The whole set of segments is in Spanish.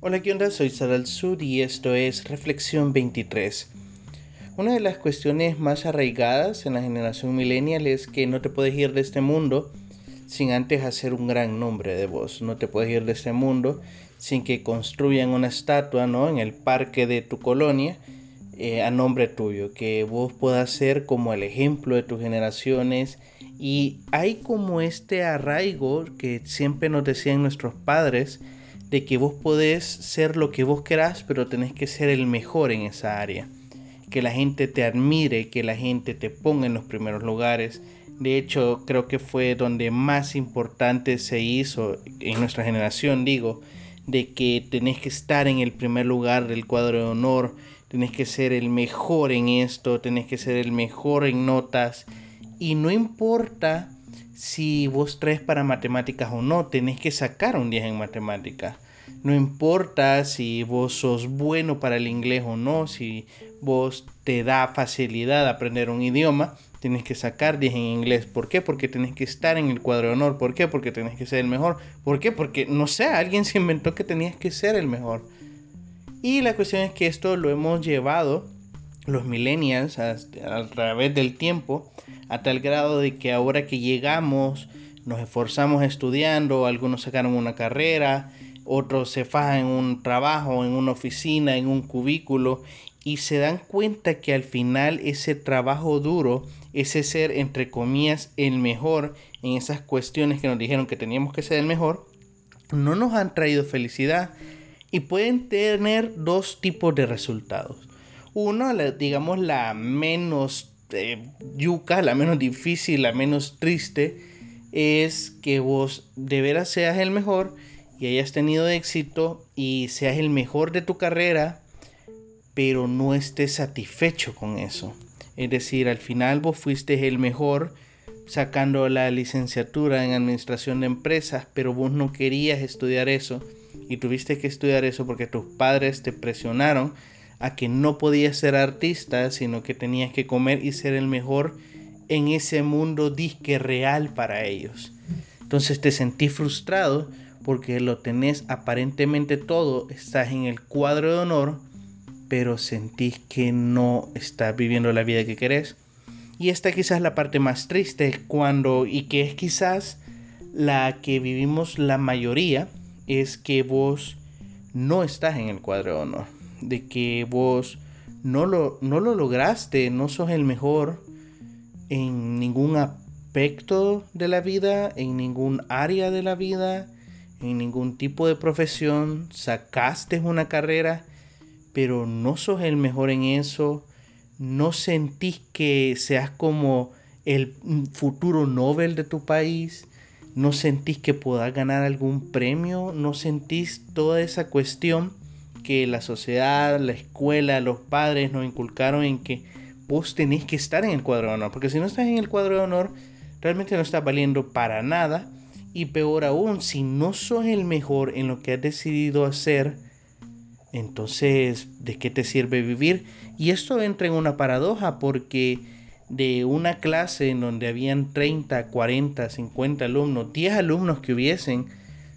Hola, ¿qué onda? Soy Sadal Sud y esto es Reflexión 23. Una de las cuestiones más arraigadas en la generación millennial es que no te puedes ir de este mundo sin antes hacer un gran nombre de vos. No te puedes ir de este mundo sin que construyan una estatua ¿no? en el parque de tu colonia eh, a nombre tuyo, que vos puedas ser como el ejemplo de tus generaciones. Y hay como este arraigo que siempre nos decían nuestros padres, de que vos podés ser lo que vos querás, pero tenés que ser el mejor en esa área. Que la gente te admire, que la gente te ponga en los primeros lugares. De hecho, creo que fue donde más importante se hizo en nuestra generación, digo, de que tenés que estar en el primer lugar del cuadro de honor, tenés que ser el mejor en esto, tenés que ser el mejor en notas. Y no importa si vos traes para matemáticas o no, tenés que sacar un 10 en matemáticas. No importa si vos sos bueno para el inglés o no, si vos te da facilidad aprender un idioma, tenés que sacar 10 en inglés. ¿Por qué? Porque tenés que estar en el cuadro de honor. ¿Por qué? Porque tenés que ser el mejor. ¿Por qué? Porque, no sé, alguien se inventó que tenías que ser el mejor. Y la cuestión es que esto lo hemos llevado los millennials a, través del tiempo a tal grado de que ahora que llegamos nos esforzamos estudiando, algunos sacaron una carrera, otros se fajan en un trabajo, en una oficina, en un cubículo y se dan cuenta que al final ese trabajo duro, ese ser entre comillas el mejor en esas cuestiones que nos dijeron que teníamos que ser el mejor, no nos han traído felicidad y pueden tener dos tipos de resultados. Uno, digamos la menos eh, yuca, la menos difícil, la menos triste, es que vos de veras seas el mejor y hayas tenido éxito y seas el mejor de tu carrera, pero no estés satisfecho con eso. Es decir, al final vos fuiste el mejor sacando la licenciatura en administración de empresas, pero vos no querías estudiar eso y tuviste que estudiar eso porque tus padres te presionaron a que no podías ser artista, sino que tenías que comer y ser el mejor en ese mundo disque real para ellos. Entonces te sentí frustrado porque lo tenés aparentemente todo, estás en el cuadro de honor, pero sentís que no estás viviendo la vida que querés. Y esta quizás la parte más triste cuando, y que es quizás la que vivimos la mayoría, es que vos no estás en el cuadro de honor. De que vos no lo, no lo lograste, no sos el mejor en ningún aspecto de la vida, en ningún área de la vida, en ningún tipo de profesión, sacaste una carrera, pero no sos el mejor en eso, no sentís que seas como el futuro Nobel de tu país, no sentís que puedas ganar algún premio, no sentís toda esa cuestión que la sociedad, la escuela, los padres nos inculcaron en que vos tenés que estar en el cuadro de honor, porque si no estás en el cuadro de honor, realmente no estás valiendo para nada y peor aún, si no sos el mejor en lo que has decidido hacer, entonces, ¿de qué te sirve vivir? Y esto entra en una paradoja porque de una clase en donde habían 30, 40, 50 alumnos, 10 alumnos que hubiesen,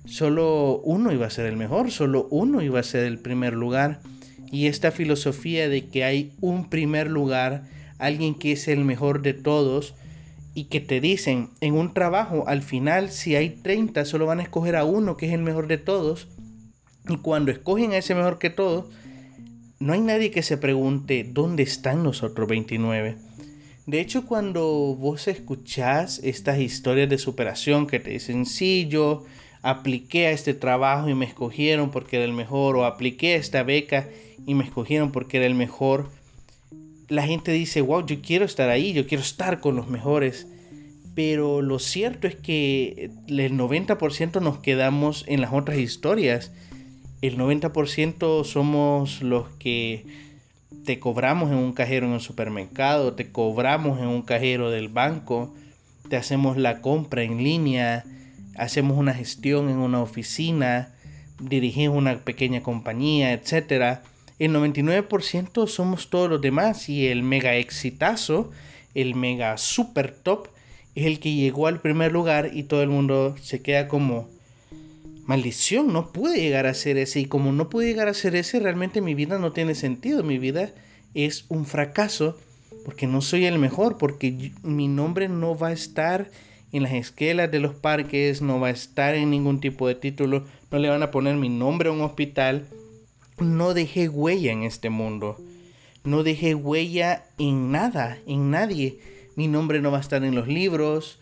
solo uno iba a ser el mejor, solo uno iba a ser el primer lugar. Y esta filosofía de que hay un primer lugar, alguien que es el mejor de todos, y que te dicen en un trabajo, al final si hay 30, solo van a escoger a uno que es el mejor de todos. Y cuando escogen a ese mejor que todos, no hay nadie que se pregunte dónde están los otros 29. De hecho, cuando vos escuchás estas historias de superación que te dicen, sí, yo apliqué a este trabajo y me escogieron porque era el mejor, o apliqué a esta beca y me escogieron porque era el mejor, la gente dice, wow, yo quiero estar ahí, yo quiero estar con los mejores. Pero lo cierto es que el 90% nos quedamos en las otras historias. El 90% somos los que te cobramos en un cajero en un supermercado, te cobramos en un cajero del banco, te hacemos la compra en línea, hacemos una gestión en una oficina, dirigimos una pequeña compañía, etcétera el 99% somos todos los demás y el mega exitazo, el mega super top, es el que llegó al primer lugar y todo el mundo se queda como, maldición, no pude llegar a ser ese. Y como no pude llegar a ser ese, realmente mi vida no tiene sentido. Mi vida es un fracaso porque no soy el mejor, porque mi nombre no va a estar en las esquelas de los parques, no va a estar en ningún tipo de título, no le van a poner mi nombre a un hospital. No dejé huella en este mundo. No dejé huella en nada, en nadie. Mi nombre no va a estar en los libros,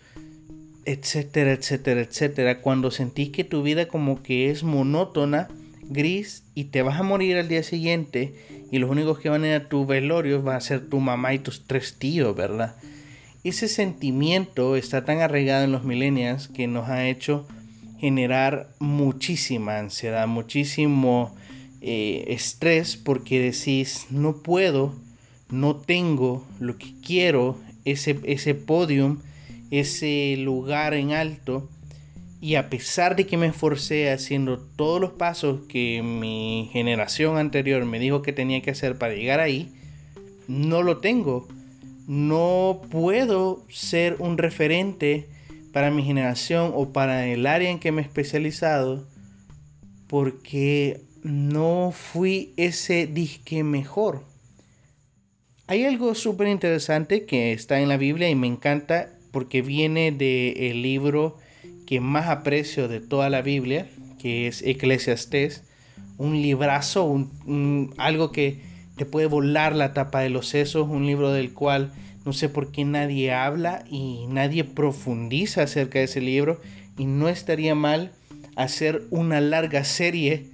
etcétera, etcétera, etcétera. Cuando sentís que tu vida como que es monótona, gris y te vas a morir al día siguiente y los únicos que van a ir a tu velorio van a ser tu mamá y tus tres tíos, ¿verdad? Ese sentimiento está tan arraigado en los millennials que nos ha hecho generar muchísima ansiedad, muchísimo eh, estrés porque decís, no puedo, no tengo lo que quiero, ese, ese podium, ese lugar en alto y a pesar de que me esforcé haciendo todos los pasos que mi generación anterior me dijo que tenía que hacer para llegar ahí, no lo tengo. No puedo ser un referente para mi generación o para el área en que me he especializado porque no fui ese disque mejor. Hay algo súper interesante que está en la Biblia y me encanta porque viene del libro que más aprecio de toda la Biblia, que es Eclesiastés, un librazo, un, algo que te puede volar la tapa de los sesos, un libro del cual no sé por qué nadie habla y nadie profundiza acerca de ese libro y no estaría mal hacer una larga serie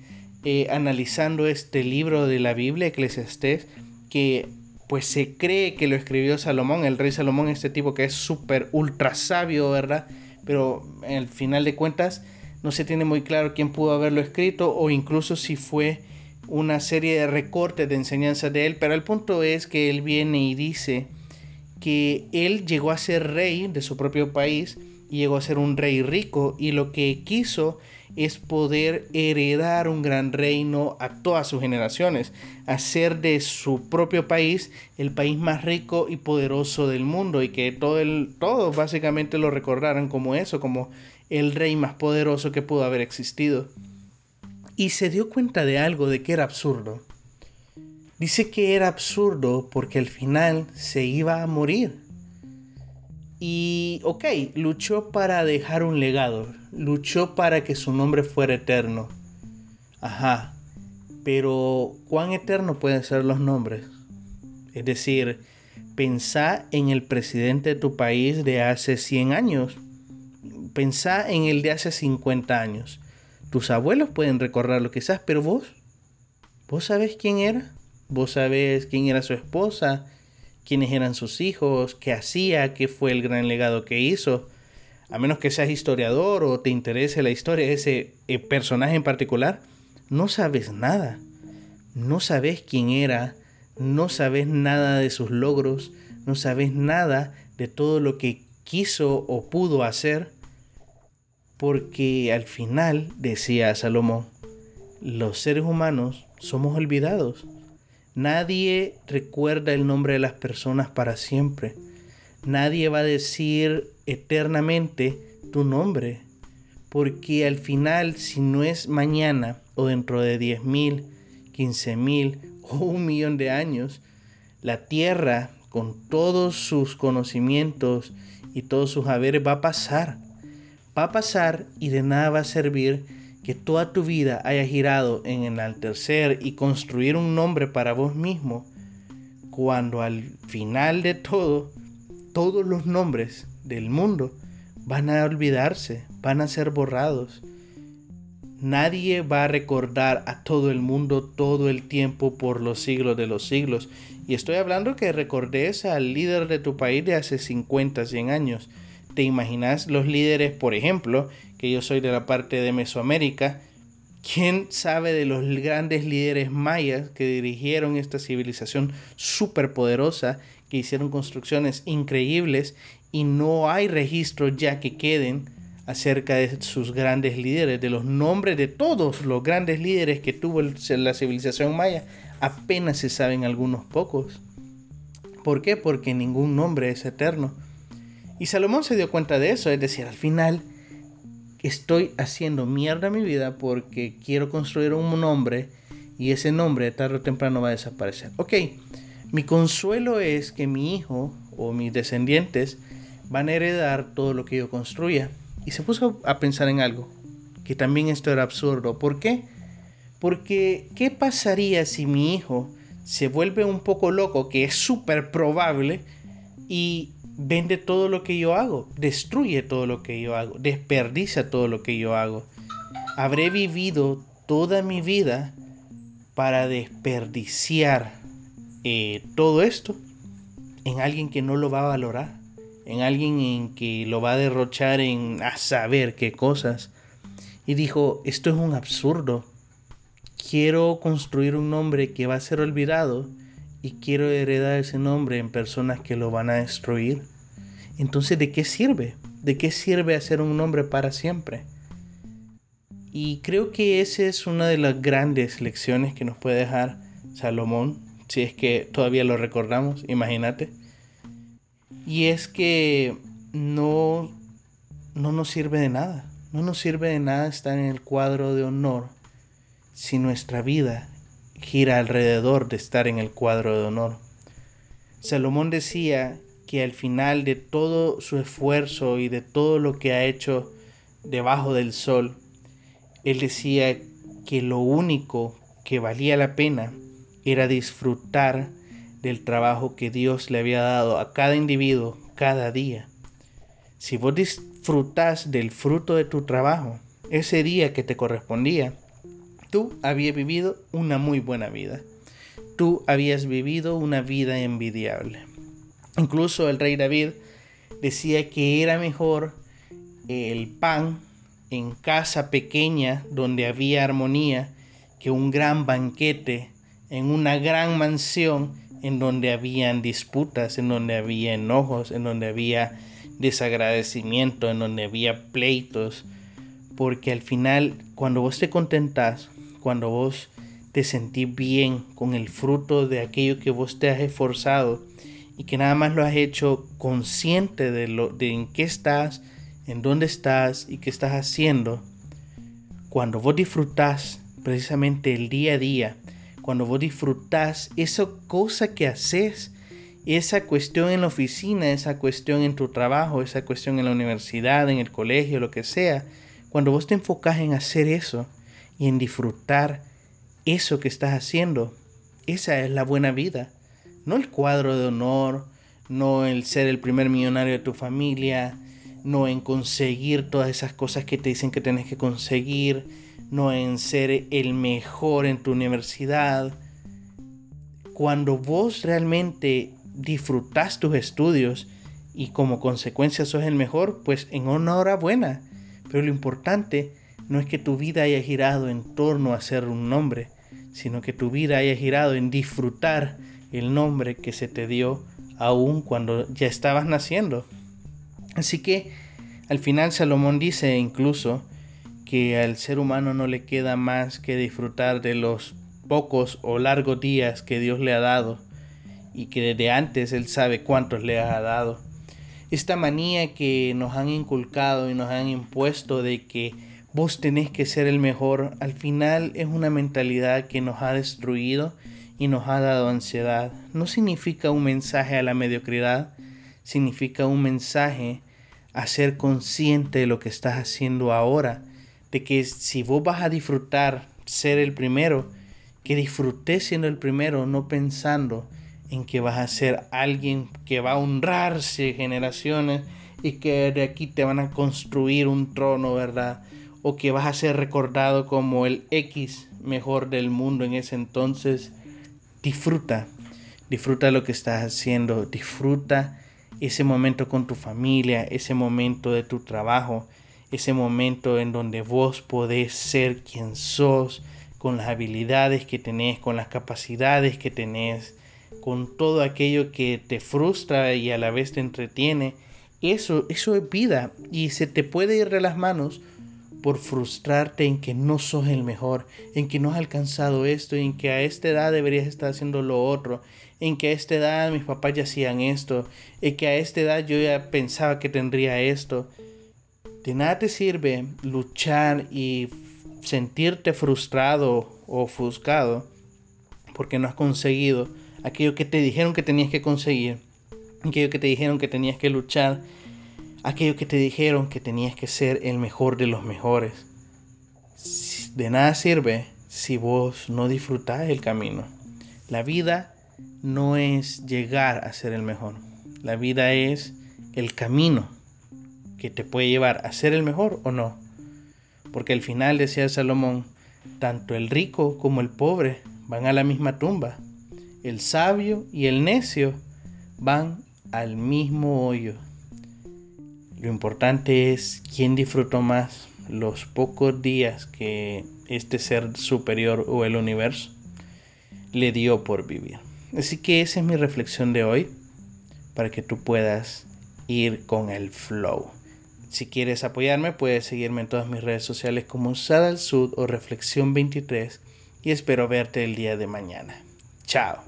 eh, analizando este libro de la Biblia, Eclesiastés, que pues se cree que lo escribió Salomón, el rey Salomón, este tipo que es súper ultra sabio, ¿verdad? pero al final de cuentas no se tiene muy claro quién pudo haberlo escrito o incluso si fue una serie de recortes de enseñanza de él, pero el punto es que él viene y dice que él llegó a ser rey de su propio país y llegó a ser un rey rico y lo que quiso es poder heredar un gran reino a todas sus generaciones, hacer de su propio país el país más rico y poderoso del mundo y que todo el, todos básicamente lo recordaran como eso, como el rey más poderoso que pudo haber existido. Y se dio cuenta de algo, de que era absurdo. Dice que era absurdo porque al final se iba a morir. Y, ok, luchó para dejar un legado, luchó para que su nombre fuera eterno. Ajá, pero ¿cuán eterno pueden ser los nombres? Es decir, pensá en el presidente de tu país de hace 100 años, pensá en el de hace 50 años. Tus abuelos pueden recordarlo quizás, pero vos, vos sabés quién era, vos sabés quién era su esposa, quiénes eran sus hijos, qué hacía, qué fue el gran legado que hizo. A menos que seas historiador o te interese la historia de ese eh, personaje en particular, no sabes nada. No sabes quién era, no sabes nada de sus logros, no sabes nada de todo lo que quiso o pudo hacer, porque al final, decía Salomón, los seres humanos somos olvidados. Nadie recuerda el nombre de las personas para siempre. Nadie va a decir eternamente tu nombre. Porque al final, si no es mañana o dentro de 10.000, 15.000 o un millón de años, la tierra con todos sus conocimientos y todos sus haberes va a pasar. Va a pasar y de nada va a servir que toda tu vida haya girado en enaltecer y construir un nombre para vos mismo, cuando al final de todo, todos los nombres del mundo van a olvidarse, van a ser borrados. Nadie va a recordar a todo el mundo todo el tiempo por los siglos de los siglos. Y estoy hablando que recordes al líder de tu país de hace 50, 100 años. ¿Te imaginas los líderes, por ejemplo, que yo soy de la parte de Mesoamérica, ¿quién sabe de los grandes líderes mayas que dirigieron esta civilización súper poderosa, que hicieron construcciones increíbles y no hay registros ya que queden acerca de sus grandes líderes, de los nombres de todos los grandes líderes que tuvo la civilización maya, apenas se saben algunos pocos. ¿Por qué? Porque ningún nombre es eterno. Y Salomón se dio cuenta de eso, es decir, al final estoy haciendo mierda mi vida porque quiero construir un nombre y ese nombre tarde o temprano va a desaparecer. Ok, mi consuelo es que mi hijo o mis descendientes van a heredar todo lo que yo construya. Y se puso a pensar en algo, que también esto era absurdo. ¿Por qué? Porque, ¿qué pasaría si mi hijo se vuelve un poco loco, que es súper probable, y vende todo lo que yo hago, destruye todo lo que yo hago, desperdicia todo lo que yo hago? Habré vivido toda mi vida para desperdiciar eh, todo esto en alguien que no lo va a valorar, en alguien en que lo va a derrochar en a saber qué cosas. Y dijo, esto es un absurdo. Quiero construir un nombre que va a ser olvidado y quiero heredar ese nombre en personas que lo van a destruir. Entonces, ¿de qué sirve? ¿De qué sirve hacer un nombre para siempre? Y creo que esa es una de las grandes lecciones que nos puede dejar Salomón, si es que todavía lo recordamos, imagínate. Y es que no, no nos sirve de nada, no nos sirve de nada estar en el cuadro de honor si nuestra vida gira alrededor de estar en el cuadro de honor. Salomón decía que al final de todo su esfuerzo y de todo lo que ha hecho debajo del sol, él decía que lo único que valía la pena era disfrutar del trabajo que Dios le había dado a cada individuo cada día. Si vos disfrutas del fruto de tu trabajo, ese día que te correspondía, tú habías vivido una muy buena vida. Tú habías vivido una vida envidiable. Incluso el rey David decía que era mejor el pan en casa pequeña donde había armonía que un gran banquete en una gran mansión en donde habían disputas, en donde había enojos, en donde había desagradecimiento, en donde había pleitos, porque al final cuando vos te contentás, cuando vos te sentís bien con el fruto de aquello que vos te has esforzado y que nada más lo has hecho consciente de lo de en qué estás, en dónde estás y qué estás haciendo, cuando vos disfrutás precisamente el día a día, cuando vos disfrutás esa cosa que haces, esa cuestión en la oficina, esa cuestión en tu trabajo, esa cuestión en la universidad, en el colegio, lo que sea, cuando vos te enfocas en hacer eso y en disfrutar eso que estás haciendo, esa es la buena vida. No el cuadro de honor, no el ser el primer millonario de tu familia, no en conseguir todas esas cosas que te dicen que tienes que conseguir, no en ser el mejor en tu universidad. Cuando vos realmente disfrutas tus estudios y como consecuencia sos el mejor, pues en una hora buena. Pero lo importante no es que tu vida haya girado en torno a ser un nombre, sino que tu vida haya girado en disfrutar el nombre que se te dio aún cuando ya estabas naciendo. Así que al final Salomón dice incluso que al ser humano no le queda más que disfrutar de los pocos o largos días que Dios le ha dado y que desde antes Él sabe cuántos le ha dado. Esta manía que nos han inculcado y nos han impuesto de que vos tenés que ser el mejor, al final es una mentalidad que nos ha destruido y nos ha dado ansiedad. No significa un mensaje a la mediocridad, significa un mensaje a ser consciente de lo que estás haciendo ahora, de que si vos vas a disfrutar ser el primero, que disfrutes siendo el primero, no pensando en que vas a ser alguien que va a honrarse generaciones y que de aquí te van a construir un trono, ¿verdad? O que vas a ser recordado como el X mejor del mundo en ese entonces. Disfruta, disfruta lo que estás haciendo, disfruta ese momento con tu familia, ese momento de tu trabajo, ese momento en donde vos podés ser quien sos, con las habilidades que tenés, con las capacidades que tenés, con todo aquello que te frustra y a la vez te entretiene. Eso, eso es vida y se te puede ir de las manos por frustrarte en que no sos el mejor, en que no has alcanzado esto, en que a esta edad deberías estar haciendo lo otro, en que a esta edad mis papás ya hacían esto, en que a esta edad yo ya pensaba que tendría esto. De nada te sirve luchar y sentirte frustrado o ofuscado porque no has conseguido aquello que te dijeron que tenías que conseguir, aquello que te dijeron que tenías que luchar, aquello que te dijeron que tenías que ser el mejor de los mejores. De nada sirve si vos no disfrutás el camino. La vida no es llegar a ser el mejor. La vida es el camino que te puede llevar a ser el mejor o no. Porque al final, decía Salomón, tanto el rico como el pobre van a la misma tumba. El sabio y el necio van al mismo hoyo. Lo importante es quién disfrutó más los pocos días que este ser superior o el universo le dio por vivir. Así que esa es mi reflexión de hoy para que tú puedas ir con el flow. Si quieres apoyarme, puedes seguirme en todas mis redes sociales como Sadal Sud o Reflexión 23 y espero verte el día de mañana. Chao.